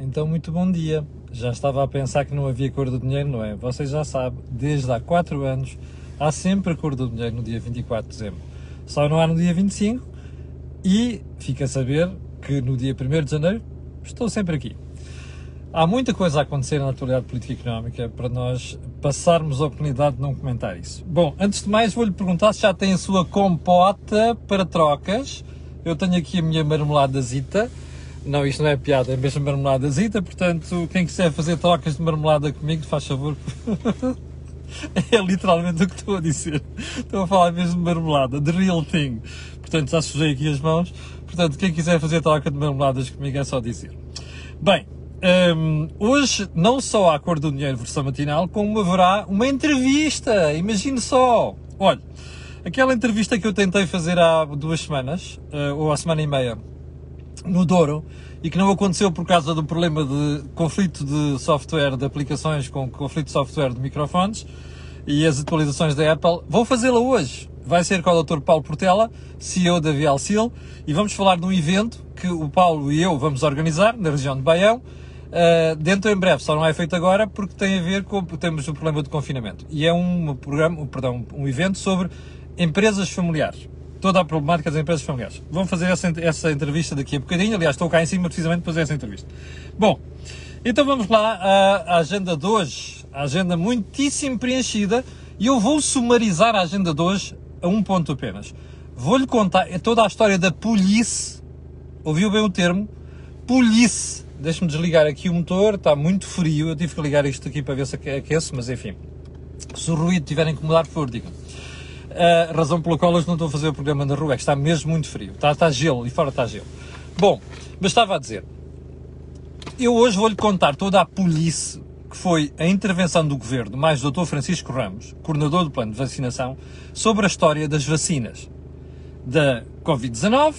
Então, muito bom dia. Já estava a pensar que não havia cor do dinheiro, não é? Vocês já sabem, desde há 4 anos há sempre cor do dinheiro no dia 24 de dezembro. Só não há no dia 25 e fica a saber que no dia 1 de janeiro estou sempre aqui. Há muita coisa a acontecer na atualidade política e económica para nós passarmos a oportunidade de não comentar isso. Bom, antes de mais, vou-lhe perguntar se já tem a sua compota para trocas. Eu tenho aqui a minha marmeladazita. Não, isto não é piada, é mesmo marmeladazita. Portanto, quem quiser fazer trocas de marmelada comigo, faz favor. é literalmente o que estou a dizer. Estou a falar mesmo de marmelada, the real thing. Portanto, já sujei aqui as mãos. Portanto, quem quiser fazer troca de marmeladas comigo é só dizer. Bem, um, hoje não só há Cor do Dinheiro versão matinal, como haverá uma entrevista. Imagine só. Olha, aquela entrevista que eu tentei fazer há duas semanas, uh, ou há semana e meia, no Douro, e que não aconteceu por causa do problema de conflito de software de aplicações com conflito de software de microfones e as atualizações da Apple, vou fazê-la hoje. Vai ser com o Dr. Paulo Portela, CEO da Vialsil, e vamos falar de um evento que o Paulo e eu vamos organizar na região de Baião, Uh, dentro em breve, só não é feito agora porque tem a ver com temos o problema do confinamento. E é um programa, perdão, um evento sobre empresas familiares. Toda a problemática das empresas familiares. Vamos fazer essa, essa entrevista daqui a bocadinho. Aliás, estou cá em cima precisamente para fazer essa entrevista. Bom, então vamos lá à, agenda de hoje. A agenda muitíssimo preenchida. E eu vou sumarizar a agenda de hoje a um ponto apenas. Vou-lhe contar é toda a história da police. Ouviu bem o termo? Police Deixa-me desligar aqui o motor, está muito frio. Eu tive que ligar isto aqui para ver se aquece, mas enfim. Se o ruído tiver a incomodar, por digam. A razão pela qual hoje não estou a fazer o programa na rua é que está mesmo muito frio. Está, está gelo, e fora está gelo. Bom, mas estava a dizer. Eu hoje vou-lhe contar toda a polícia que foi a intervenção do governo, mais o Dr. Francisco Ramos, coordenador do plano de vacinação, sobre a história das vacinas da Covid-19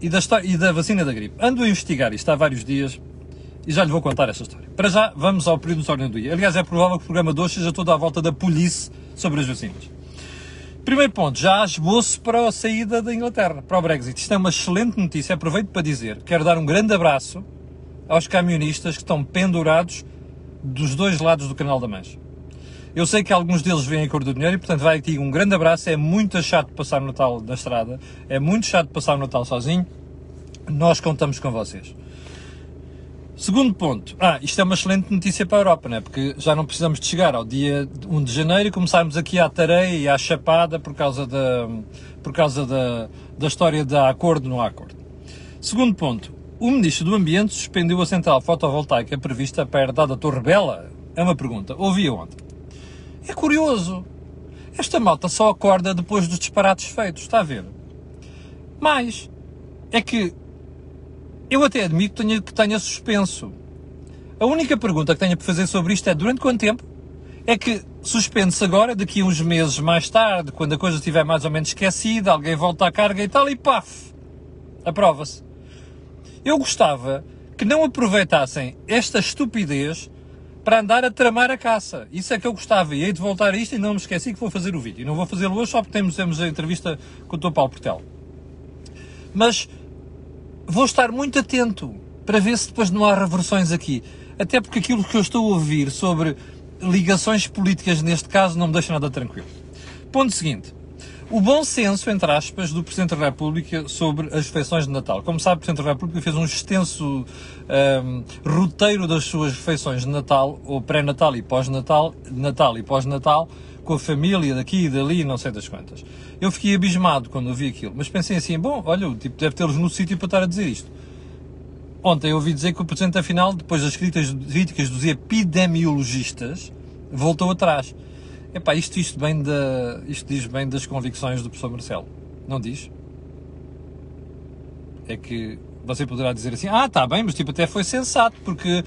e da, e da vacina da gripe. Ando a investigar isto há vários dias e já lhe vou contar essa história. Para já, vamos ao período de ordem do dia. Aliás, é provável que o programa de hoje seja todo à volta da polícia sobre as vacinas. Primeiro ponto, já esboço para a saída da Inglaterra, para o Brexit. Isto é uma excelente notícia. Aproveito para dizer, quero dar um grande abraço aos camionistas que estão pendurados dos dois lados do Canal da Mancha. Eu sei que alguns deles vêm a cor do dinheiro e, portanto, vai aqui um grande abraço. É muito chato passar o Natal na estrada, é muito chato passar o Natal sozinho. Nós contamos com vocês. Segundo ponto. Ah, isto é uma excelente notícia para a Europa, né? porque já não precisamos de chegar ao dia 1 de janeiro e começarmos aqui à tareia e à chapada por causa da, por causa da, da história da acordo no acordo. Segundo ponto. O Ministro do Ambiente suspendeu a central fotovoltaica prevista perto da Torre Bela? É uma pergunta. Ouvi ontem. É curioso. Esta malta só acorda depois dos disparates feitos, está a ver? Mas é que eu até admito que tenha, que tenha suspenso. A única pergunta que tenho para fazer sobre isto é durante quanto tempo? É que suspende-se agora, daqui uns meses mais tarde, quando a coisa estiver mais ou menos esquecida, alguém volta à carga e tal, e paf! Aprova-se. Eu gostava que não aproveitassem esta estupidez para andar a tramar a caça. Isso é que eu gostava. E hei de voltar a isto e não me esqueci que vou fazer o vídeo. E não vou fazê-lo hoje só porque temos, temos a entrevista com o Dr. Paulo Portel. Mas vou estar muito atento para ver se depois não há reversões aqui. Até porque aquilo que eu estou a ouvir sobre ligações políticas neste caso não me deixa nada tranquilo. Ponto seguinte o bom senso, entre aspas, do Presidente da República sobre as refeições de Natal. Como sabe, o Presidente da República fez um extenso um, roteiro das suas refeições de Natal, ou pré-Natal e pós-Natal, Natal e pós-Natal, com a família daqui e dali, não sei das quantas. Eu fiquei abismado quando ouvi aquilo, mas pensei assim, bom, olha, o tipo deve tê-los no sítio para estar a dizer isto. Ontem eu ouvi dizer que o Presidente, afinal, depois das críticas, dos epidemiologistas, voltou atrás. Epá, isto, isto, bem da, isto diz bem das convicções do professor Marcelo. Não diz? É que você poderá dizer assim, ah, está bem, mas tipo até foi sensato, porque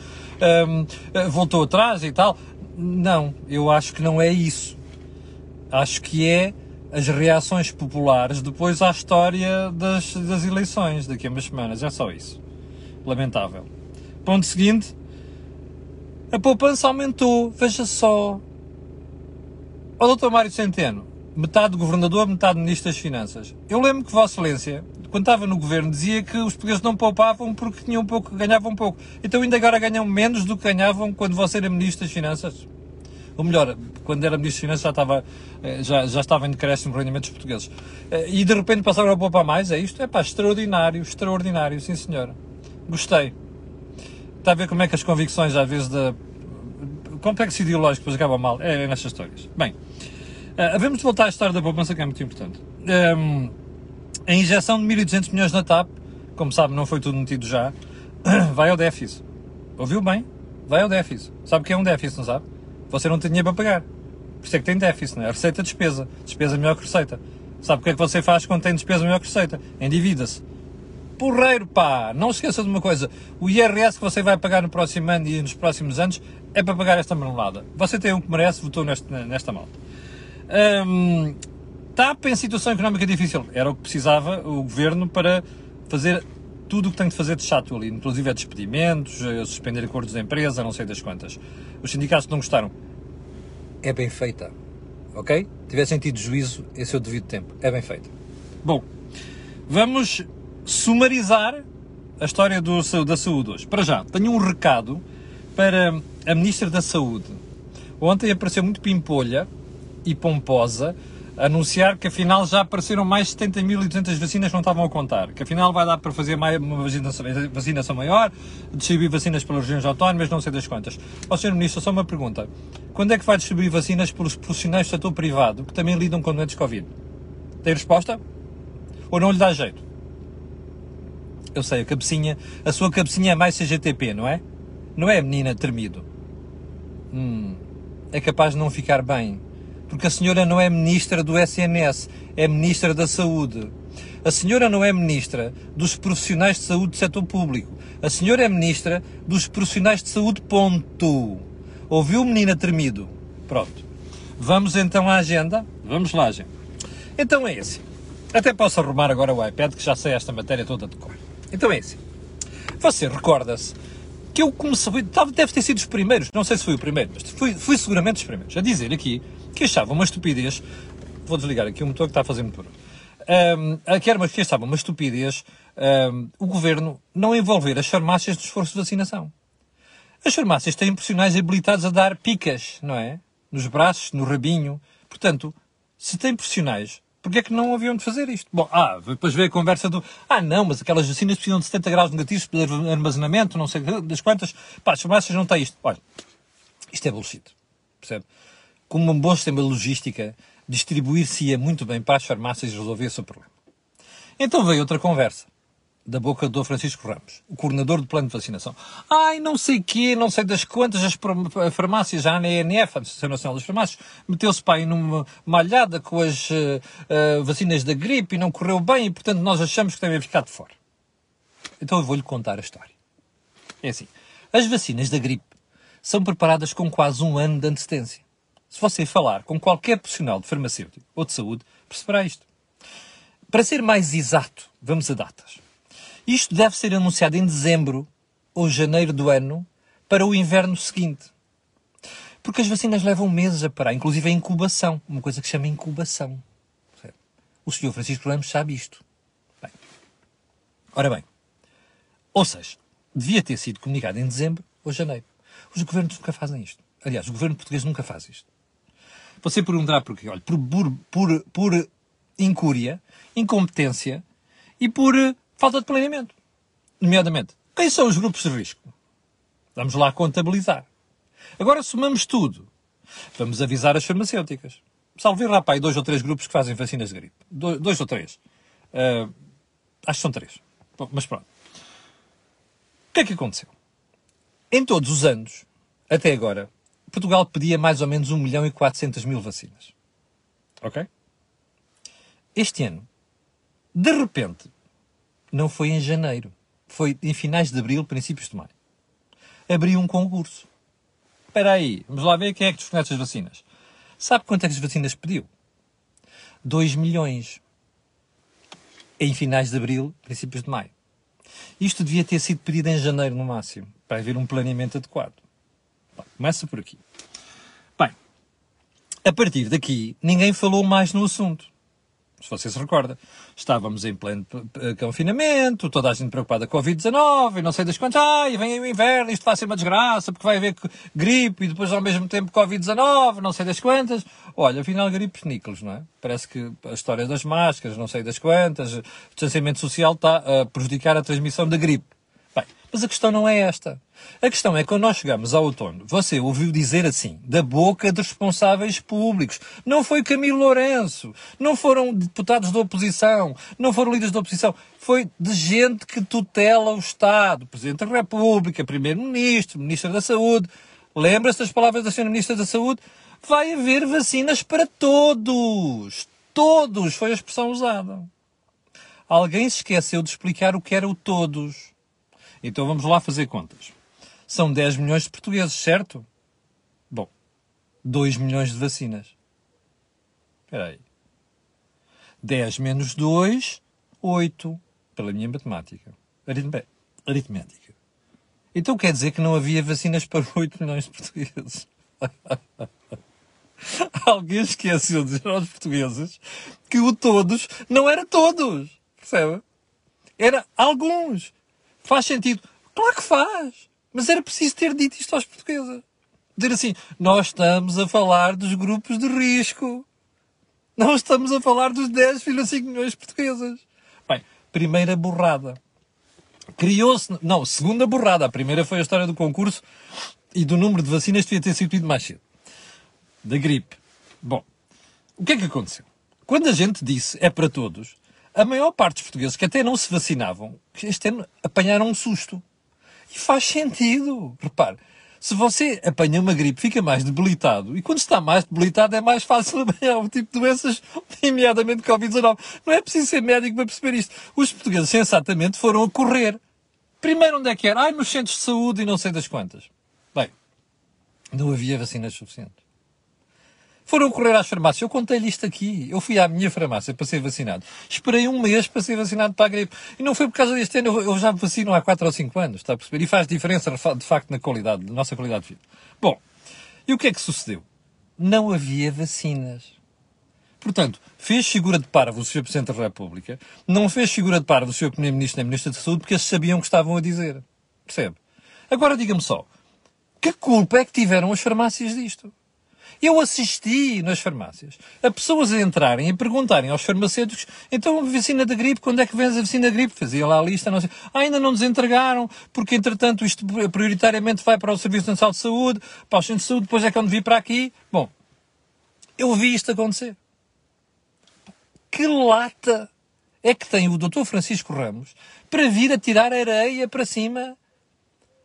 um, voltou atrás e tal. Não, eu acho que não é isso. Acho que é as reações populares depois à história das, das eleições daqui a umas semanas. É só isso. Lamentável. Ponto seguinte. A poupança aumentou. Veja só. Ó Dr. Mário Centeno, metade governador, metade ministro das Finanças. Eu lembro que Vossa Excelência, quando estava no governo, dizia que os portugueses não poupavam porque tinham pouco, ganhavam pouco. Então ainda agora ganham menos do que ganhavam quando você era ministro das Finanças. Ou melhor, quando era ministro das Finanças já estava, eh, já, já estava em decréscimo rendimentos portugueses. Eh, E de repente passaram a poupar mais, é isto? É pá, extraordinário, extraordinário, sim senhora. Gostei. Está a ver como é que as convicções às vezes da complexo ideológico depois acabam mal. É, é nestas histórias. Bem, uh, voltar à história da poupança que é muito importante. Um, a injeção de 1.200 milhões na TAP, como sabe, não foi tudo metido já, vai ao déficit. Ouviu bem? Vai ao déficit. Sabe o que é um déficit, não sabe? Você não tem dinheiro para pagar. Por isso é que tem déficit, não é? Receita, despesa. Despesa melhor que receita. Sabe o que é que você faz quando tem despesa melhor que receita? Endivida-se. Porreiro, pá! Não se esqueça de uma coisa. O IRS que você vai pagar no próximo ano e nos próximos anos é para pagar esta marmelada. Você tem o que merece, votou neste, nesta malta. Hum, TAP em situação económica difícil. Era o que precisava o governo para fazer tudo o que tem de fazer de chato ali, inclusive é despedimentos, eh, suspender acordos de empresa, não sei das quantas. Os sindicatos não gostaram. É bem feita. Ok? Tivessem tido juízo, esse é o devido tempo. É bem feita. Bom, vamos sumarizar a história do, da saúde hoje. Para já, tenho um recado para a Ministra da Saúde. Ontem apareceu muito pimpolha e pomposa anunciar que afinal já apareceram mais de 70.200 vacinas que não estavam a contar. Que afinal vai dar para fazer mais, uma vacinação, maior, distribuir vacinas pelas regiões autónomas, não sei das quantas. Ó Sr. Ministro, só uma pergunta. Quando é que vai distribuir vacinas pelos profissionais do setor privado que também lidam com doentes Covid? Tem resposta? Ou não lhe dá jeito? Eu sei, a cabecinha, a sua cabecinha é mais CGTP, não é? Não é, menina, tremido? Hum, é capaz de não ficar bem. Porque a senhora não é ministra do SNS, é ministra da Saúde. A senhora não é ministra dos profissionais de saúde do setor público. A senhora é ministra dos profissionais de saúde, ponto. Ouviu, menina tremido? Pronto. Vamos então à agenda? Vamos lá, gente. Então é esse. Até posso arrumar agora o iPad, que já sei esta matéria toda de cor. Então é esse. Você recorda-se que eu comecei, deve ter sido os primeiros, não sei se fui o primeiro, mas fui, fui seguramente os primeiros, a dizer aqui que achava uma estupidez, vou desligar aqui o motor que está a fazer muito barulho, um, que era uma, que achava uma estupidez um, o governo não envolver as farmácias no esforço de vacinação. As farmácias têm profissionais habilitados a dar picas, não é? Nos braços, no rabinho. Portanto, se têm profissionais, Porquê é que não haviam de fazer isto? Bom, ah, depois veio a conversa do ah, não, mas aquelas vacinas precisam de 70 graus negativos para armazenamento, não sei das quantas. Pá, as farmácias não têm isto. Olha, isto é bullshit. Percebe? Como um bom sistema logística, distribuir-se-ia muito bem para as farmácias resolver esse problema. Então veio outra conversa da boca do Francisco Ramos, o coordenador do plano de vacinação. Ai, não sei quê, não sei das quantas, as farmácias, a ANF, a Associação Nacional das Farmácias, meteu-se para aí numa malhada com as uh, vacinas da gripe e não correu bem e, portanto, nós achamos que devem ficar de fora. Então eu vou-lhe contar a história. É assim, as vacinas da gripe são preparadas com quase um ano de antecedência. Se você falar com qualquer profissional de farmacêutico ou de saúde, perceberá isto. Para ser mais exato, vamos a datas. Isto deve ser anunciado em dezembro ou janeiro do ano para o inverno seguinte. Porque as vacinas levam meses a parar, inclusive a incubação, uma coisa que se chama incubação. O senhor Francisco Ramos sabe isto. Bem, ora bem, ou seja, devia ter sido comunicado em dezembro ou janeiro. Os governos nunca fazem isto. Aliás, o governo português nunca faz isto. Você perguntará porquê? Olha, por, por, por, por incúria, incompetência e por falta de planeamento. Nomeadamente, quem são os grupos de risco? Vamos lá contabilizar. Agora somamos tudo. Vamos avisar as farmacêuticas. Salve rapaz, dois ou três grupos que fazem vacinas de gripe. Do, dois ou três. Uh, acho que são três. Bom, mas pronto. O que é que aconteceu? Em todos os anos, até agora, Portugal pedia mais ou menos 1 milhão e 400 mil vacinas. Ok? Este ano, de repente, não foi em janeiro. Foi em finais de abril, princípios de maio. Abriu um concurso. Espera aí, vamos lá ver quem é que desconhece as vacinas. Sabe quanto é que as vacinas pediu? 2 milhões. Em finais de abril, princípios de maio. Isto devia ter sido pedido em janeiro no máximo, para haver um planeamento adequado. Bom, começa por aqui. Bem, A partir daqui, ninguém falou mais no assunto. Se você se recorda. Estávamos em pleno confinamento, toda a gente preocupada com a Covid-19 e não sei das quantas. Ai, vem o inverno, isto vai ser uma desgraça, porque vai haver gripe e depois ao mesmo tempo Covid-19, não sei das quantas. Olha, afinal, gripes níqueles, não é? Parece que a história das máscaras, não sei das quantas, o distanciamento social está a prejudicar a transmissão da gripe. Mas a questão não é esta. A questão é que quando nós chegamos ao outono, você ouviu dizer assim, da boca de responsáveis públicos. Não foi Camilo Lourenço, não foram deputados da oposição, não foram líderes da oposição. Foi de gente que tutela o Estado. Presidente da República, Primeiro-Ministro, Ministro da Saúde. Lembra-se das palavras da Sra. Ministra da Saúde? Vai haver vacinas para todos. Todos foi a expressão usada. Alguém se esqueceu de explicar o que era o todos. Então vamos lá fazer contas. São 10 milhões de portugueses, certo? Bom, 2 milhões de vacinas. Espera aí. 10 menos 2, 8. Pela minha matemática. Aritmética. Então quer dizer que não havia vacinas para 8 milhões de portugueses. Alguém esqueceu de dizer aos portugueses que o todos não era todos. Percebe? Era alguns. Faz sentido? Claro que faz. Mas era preciso ter dito isto aos portugueses. Dizer assim, nós estamos a falar dos grupos de risco. Não estamos a falar dos 10,5 milhões de portugueses. Bem, primeira borrada. Criou-se... Não, segunda borrada. A primeira foi a história do concurso e do número de vacinas que devia ter sido mais cedo. Da gripe. Bom, o que é que aconteceu? Quando a gente disse é para todos, a maior parte dos portugueses que até não se vacinavam, este ano apanharam um susto. E faz sentido. Repare, se você apanha uma gripe, fica mais debilitado. E quando está mais debilitado, é mais fácil apanhar um tipo de doenças, nomeadamente Covid-19. Não é preciso ser médico para perceber isto. Os portugueses, sensatamente, foram a correr. Primeiro, onde é que era? Ai, nos centros de saúde e não sei das quantas. Bem, não havia vacinas suficientes. Foram correr às farmácias. Eu contei-lhe isto aqui. Eu fui à minha farmácia para ser vacinado. Esperei um mês para ser vacinado para a gripe. E não foi por causa deste ano. Eu já me vacino há 4 ou 5 anos, está a perceber? E faz diferença, de facto, na qualidade, na nossa qualidade de vida. Bom, e o que é que sucedeu? Não havia vacinas. Portanto, fez figura de parvo o Sr. Presidente da República, não fez figura de parvo o Sr. Primeiro-Ministro nem Ministro da Saúde, porque eles sabiam o que estavam a dizer. Percebe? Agora diga-me só, que culpa é que tiveram as farmácias disto? Eu assisti nas farmácias a pessoas a entrarem e perguntarem aos farmacêuticos, então a vacina da gripe, quando é que vem a vacina da gripe? Fazia lá a lista, não sei. Ah, ainda não nos entregaram, porque entretanto isto prioritariamente vai para o Serviço Nacional de Saúde, para o Centro de Saúde, depois é quando vir para aqui. Bom, eu vi isto acontecer. Que lata é que tem o Dr. Francisco Ramos para vir a tirar areia para cima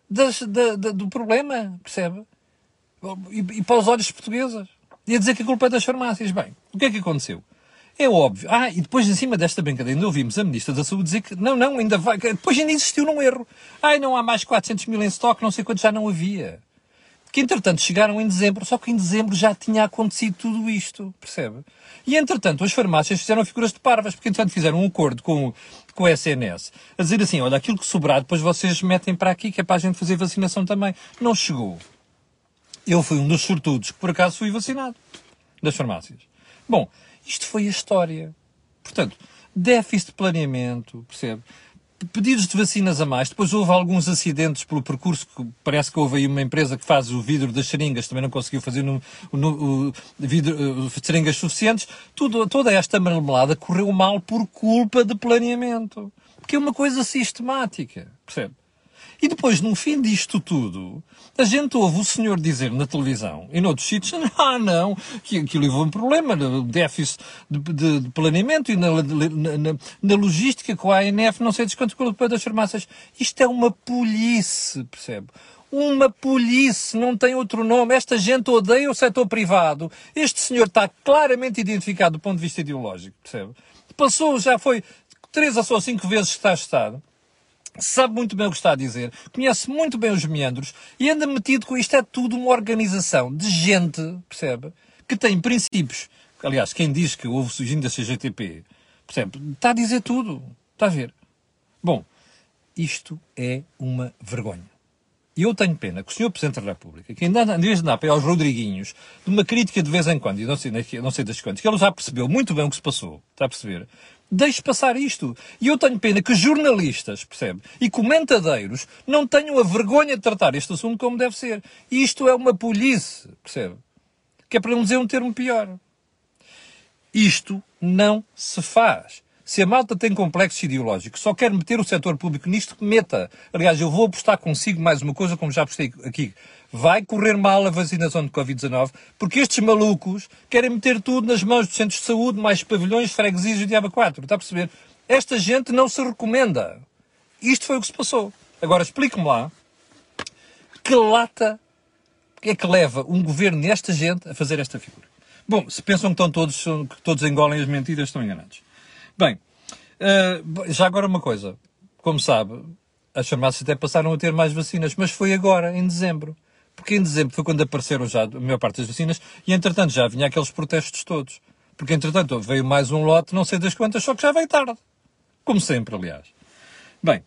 das, da, da, do problema, percebe? E, para os olhos portuguesas. E a dizer que a culpa é das farmácias. Bem, o que é que aconteceu? É óbvio. Ah, e depois, em cima desta brincadeira, ainda ouvimos a Ministra da Saúde dizer que não, não, ainda vai. Depois ainda existiu um erro. Ai, não há mais 400 mil em estoque, não sei quantos já não havia. Que entretanto chegaram em dezembro, só que em dezembro já tinha acontecido tudo isto, percebe? E entretanto as farmácias fizeram figuras de parvas, porque entretanto fizeram um acordo com, com o SNS, a dizer assim: olha, aquilo que sobrar, depois vocês metem para aqui, que é para a gente fazer vacinação também. Não chegou. Eu fui um dos sortudos que por acaso fui vacinado das farmácias. Bom, isto foi a história. Portanto, déficit de planeamento, percebe? Pedidos de vacinas a mais. Depois houve alguns acidentes pelo percurso, que parece que houve aí uma empresa que faz o vidro das seringas, também não conseguiu fazer o vidro, seringas suficientes. Tudo, toda esta marmelada correu mal por culpa de planeamento. Porque é uma coisa sistemática, percebe? E depois, no fim disto tudo, a gente ouve o senhor dizer na televisão e noutros sítios, ah não, que aquilo levou um problema, déficit de, de, de planeamento e na, na, na, logística com a ANF, não sei desquanto culpa das farmácias. Isto é uma polícia, percebe? Uma polícia, não tem outro nome. Esta gente odeia o setor privado. Este senhor está claramente identificado do ponto de vista ideológico, percebe? Passou, já foi três ou cinco vezes que está Estado sabe muito bem o que está a dizer, conhece muito bem os meandros e anda metido com isto. É tudo uma organização de gente, percebe? Que tem princípios. Aliás, quem diz que houve surgindo da CGTP, percebe? Está a dizer tudo. Está a ver? Bom, isto é uma vergonha. E eu tenho pena que o Sr. Presidente da República, que ainda anda, em vez de andar para aos Rodriguinhos, de uma crítica de vez em quando, e não sei, não sei das quantas, que ele já percebeu muito bem o que se passou, está a perceber? Deixe passar isto. E eu tenho pena que jornalistas, percebe? E comentadeiros não tenham a vergonha de tratar este assunto como deve ser. Isto é uma polícia, percebe? Que é para não dizer um termo pior. Isto não se faz. Se a malta tem complexos ideológicos, só quer meter o setor público nisto, meta. Aliás, eu vou apostar consigo mais uma coisa, como já apostei aqui. Vai correr mal a vacinação de Covid-19, porque estes malucos querem meter tudo nas mãos dos centros de saúde, mais pavilhões, freguesias e diaba 4. Está a perceber? Esta gente não se recomenda. Isto foi o que se passou. Agora, explique-me lá que lata é que leva um governo nesta gente a fazer esta figura. Bom, se pensam que, estão todos, que todos engolem as mentiras, estão enganados. Bem, uh, já agora uma coisa. Como sabe, as farmácias até passaram a ter mais vacinas, mas foi agora, em dezembro. Porque em dezembro foi quando apareceram já a maior parte das vacinas e, entretanto, já vinha aqueles protestos todos. Porque, entretanto, veio mais um lote, não sei das quantas, só que já veio tarde. Como sempre, aliás. Bem,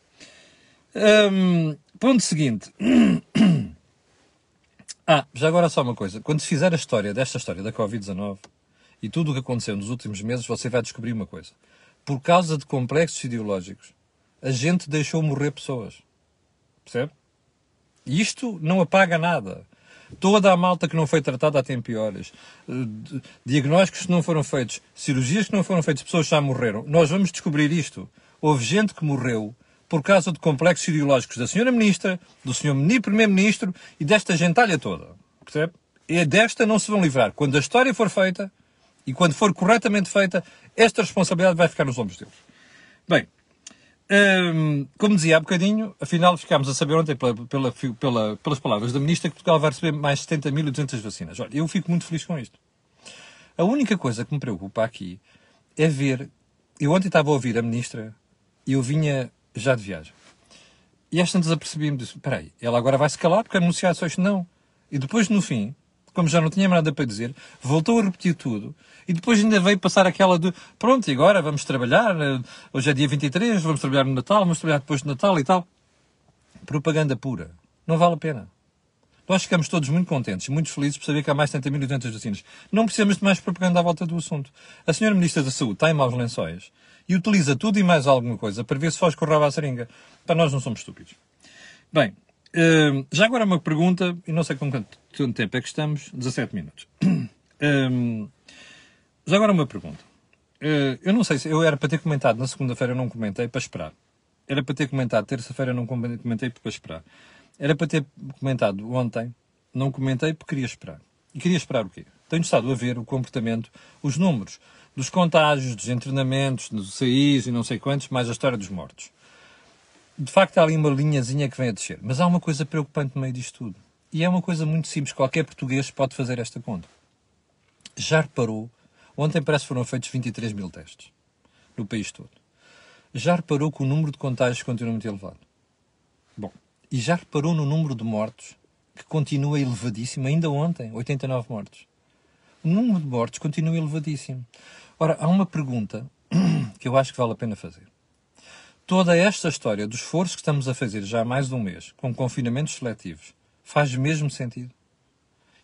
um, ponto seguinte. ah, já agora só uma coisa. Quando se fizer a história desta história da Covid-19 e tudo o que aconteceu nos últimos meses, você vai descobrir uma coisa por causa de complexos ideológicos, a gente deixou morrer pessoas. Percebe? Isto não apaga nada. Toda a malta que não foi tratada a tempo eh, diagnósticos que não foram feitos, cirurgias que não foram feitas, pessoas já morreram. Nós vamos descobrir isto. Houve gente que morreu por causa de complexos ideológicos da senhora Ministra, do senhor Primeiro-Ministro e desta gentalha toda. Percebe? E desta não se vão livrar. Quando a história for feita, e quando for corretamente feita, esta responsabilidade vai ficar nos ombros deles. Bem, hum, como dizia há bocadinho, afinal ficámos a saber ontem, pela, pela, pela, pelas palavras da Ministra, que Portugal vai receber mais 70.200 vacinas. Olha, eu fico muito feliz com isto. A única coisa que me preocupa aqui é ver. Eu ontem estava a ouvir a Ministra e eu vinha já de viagem. E esta tantas apercebi-me disse: espera aí, ela agora vai se calar porque anunciar só isto não. E depois, no fim, como já não tinha nada para dizer, voltou a repetir tudo e depois ainda veio passar aquela de pronto, e agora vamos trabalhar, eh, hoje é dia 23, vamos trabalhar no Natal, vamos trabalhar depois do Natal e tal. Propaganda pura. Não vale a pena. Nós ficamos todos muito contentes, muito felizes por saber que há mais de 70.200 vacinas. Não precisamos de mais propaganda à volta do assunto. A senhora Ministra da Saúde está em maus lençóis e utiliza tudo e mais alguma coisa para ver se faz correr a seringa. Para nós não somos estúpidos. Bem, uh, já agora uma pergunta, e não sei com quanto tempo é que estamos, 17 minutos. Uh, já agora uma pergunta. Uh, eu não sei se eu era para ter comentado na segunda-feira, não comentei para esperar. Era para ter comentado terça-feira, não comentei para esperar. Era para ter comentado ontem, não comentei porque queria esperar. E queria esperar o quê? Tenho estado a ver o comportamento, os números dos contágios, dos internamentos, dos CIs e não sei quantos, mais a história dos mortos. De facto, há ali uma linhazinha que vem a descer. Mas há uma coisa preocupante no meio disto tudo. E é uma coisa muito simples. Qualquer português pode fazer esta conta. Já reparou? Ontem parece que foram feitos 23 mil testes. No país todo. Já reparou que o número de contágios continua muito elevado? Bom, e já reparou no número de mortos que continua elevadíssimo? Ainda ontem, 89 mortos. O número de mortos continua elevadíssimo. Ora, há uma pergunta que eu acho que vale a pena fazer. Toda esta história do esforço que estamos a fazer já há mais de um mês, com confinamentos seletivos, faz mesmo sentido?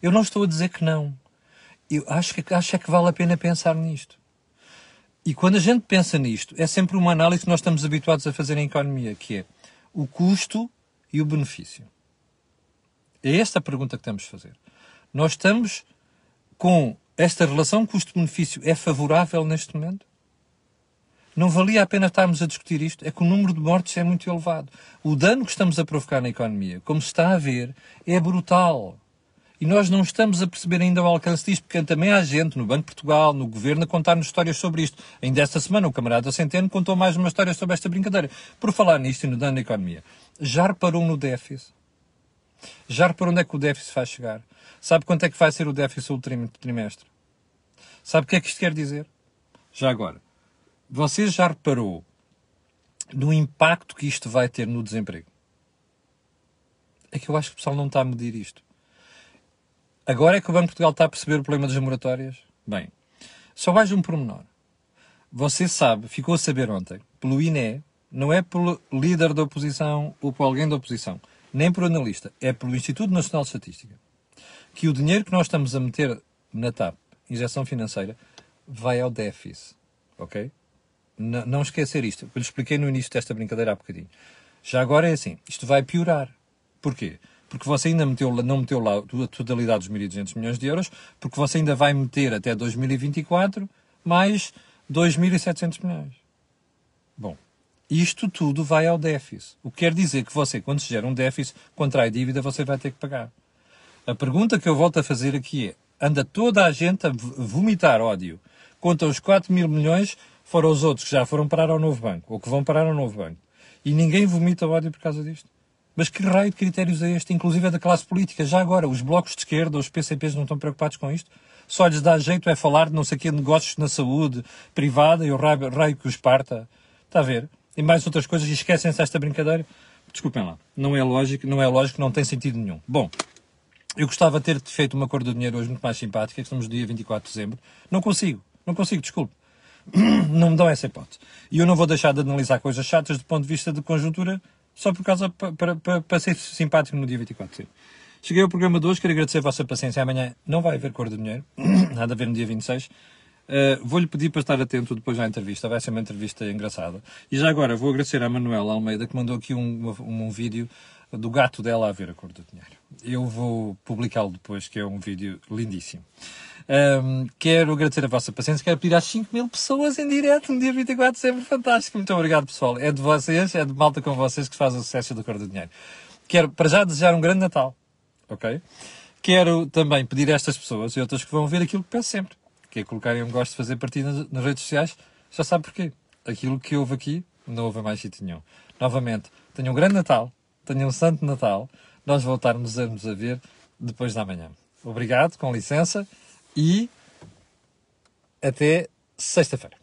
Eu não estou a dizer que não. Eu acho que, acho é que vale a pena pensar nisto. E quando a gente pensa nisto, é sempre uma análise que nós estamos habituados a fazer em economia, que é o custo e o benefício. É esta a pergunta que temos de fazer. Nós estamos com esta relação custo-benefício é favorável neste momento? Não valia a pena estarmos a discutir isto? É que o número de mortes é muito elevado. O dano que estamos a provocar na economia, como se está a ver, é brutal. E nós não estamos a perceber ainda o alcance disto, porque também há gente no Banco de Portugal, no Governo, a contar-nos histórias sobre isto. Ainda esta semana o camarada Centeno contou mais uma história sobre esta brincadeira. Por falar nisto e no dano na economia, já reparou no déficit? Já reparou onde é que o déficit vai chegar? Sabe quanto é que vai ser o déficit do trimestre? Sabe o que é que isto quer dizer? Já agora, você já reparou no impacto que isto vai ter no desemprego? É que eu acho que o pessoal não está a medir isto. Agora é que o Banco de Portugal está a perceber o problema das moratórias? Bem, só mais um pormenor. Você sabe, ficou a saber ontem, pelo INE, não é pelo líder da oposição ou por alguém da oposição. nem por analista, é pelo Instituto Nacional de Estatística, que o dinheiro que nós estamos a meter na TAP, injeção financeira, vai ao déficit. Ok? Não esquecer isto. Eu lhe expliquei no início desta brincadeira há bocadinho. Já agora é assim, isto vai piorar. Porquê? Porque você ainda meteu, não meteu lá a totalidade dos 1.200 milhões de euros, porque você ainda vai meter até 2024 mais 2.700 milhões. Bom, isto tudo vai ao déficit. O que quer dizer que você, quando se gera um déficit, contrai dívida, você vai ter que pagar. A pergunta que eu volto a fazer aqui é: anda toda a gente a vomitar ódio contra os 4 mil milhões, foram os outros que já foram parar ao novo banco, ou que vão parar ao novo banco. E ninguém vomita ódio por causa disto. Mas que raio de critérios é este? Inclusive é da classe política. Já agora, os blocos de esquerda, os PCPs não estão preocupados com isto? Só lhes dá jeito é falar de não sei que negócios na saúde privada e o raio, raio que os parta. Está a ver? E mais outras coisas e esquecem-se desta brincadeira. Desculpem lá. Não é lógico, não é lógico, não tem sentido nenhum. Bom, eu gostava de ter feito uma cor do dinheiro hoje muito mais simpática, que estamos no dia 24 de dezembro. Não consigo. Não consigo, desculpe. Não me dão essa hipótese. E eu não vou deixar de analisar coisas chatas do ponto de vista de conjuntura só por causa, para, para, para ser simpático no dia 24 de dezembro. Cheguei ao programa de hoje, quero agradecer a vossa paciência. Amanhã não vai haver cor do dinheiro, nada a ver no dia 26. Uh, vou-lhe pedir para estar atento depois à entrevista, vai ser uma entrevista engraçada. E já agora vou agradecer à Manuela Almeida que mandou aqui um, um, um vídeo do gato dela a ver a cor do dinheiro. Eu vou publicá-lo depois, que é um vídeo lindíssimo. Um, quero agradecer a vossa paciência, quero pedir às 5 mil pessoas em direto no dia 24 de dezembro. Fantástico, muito obrigado pessoal. É de vocês, é de malta com vocês que faz o sucesso da cor do dinheiro. Quero para já desejar um grande Natal, ok? Quero também pedir a estas pessoas e outras que vão ver aquilo que peço sempre que é colocarem um gosto de fazer partida nas redes sociais, já sabe porquê. Aquilo que houve aqui, não houve mais sítio nenhum. Novamente, tenham um grande Natal, tenham um Santo Natal, nós voltarmos a nos a ver depois da manhã. Obrigado, com licença, e até sexta-feira.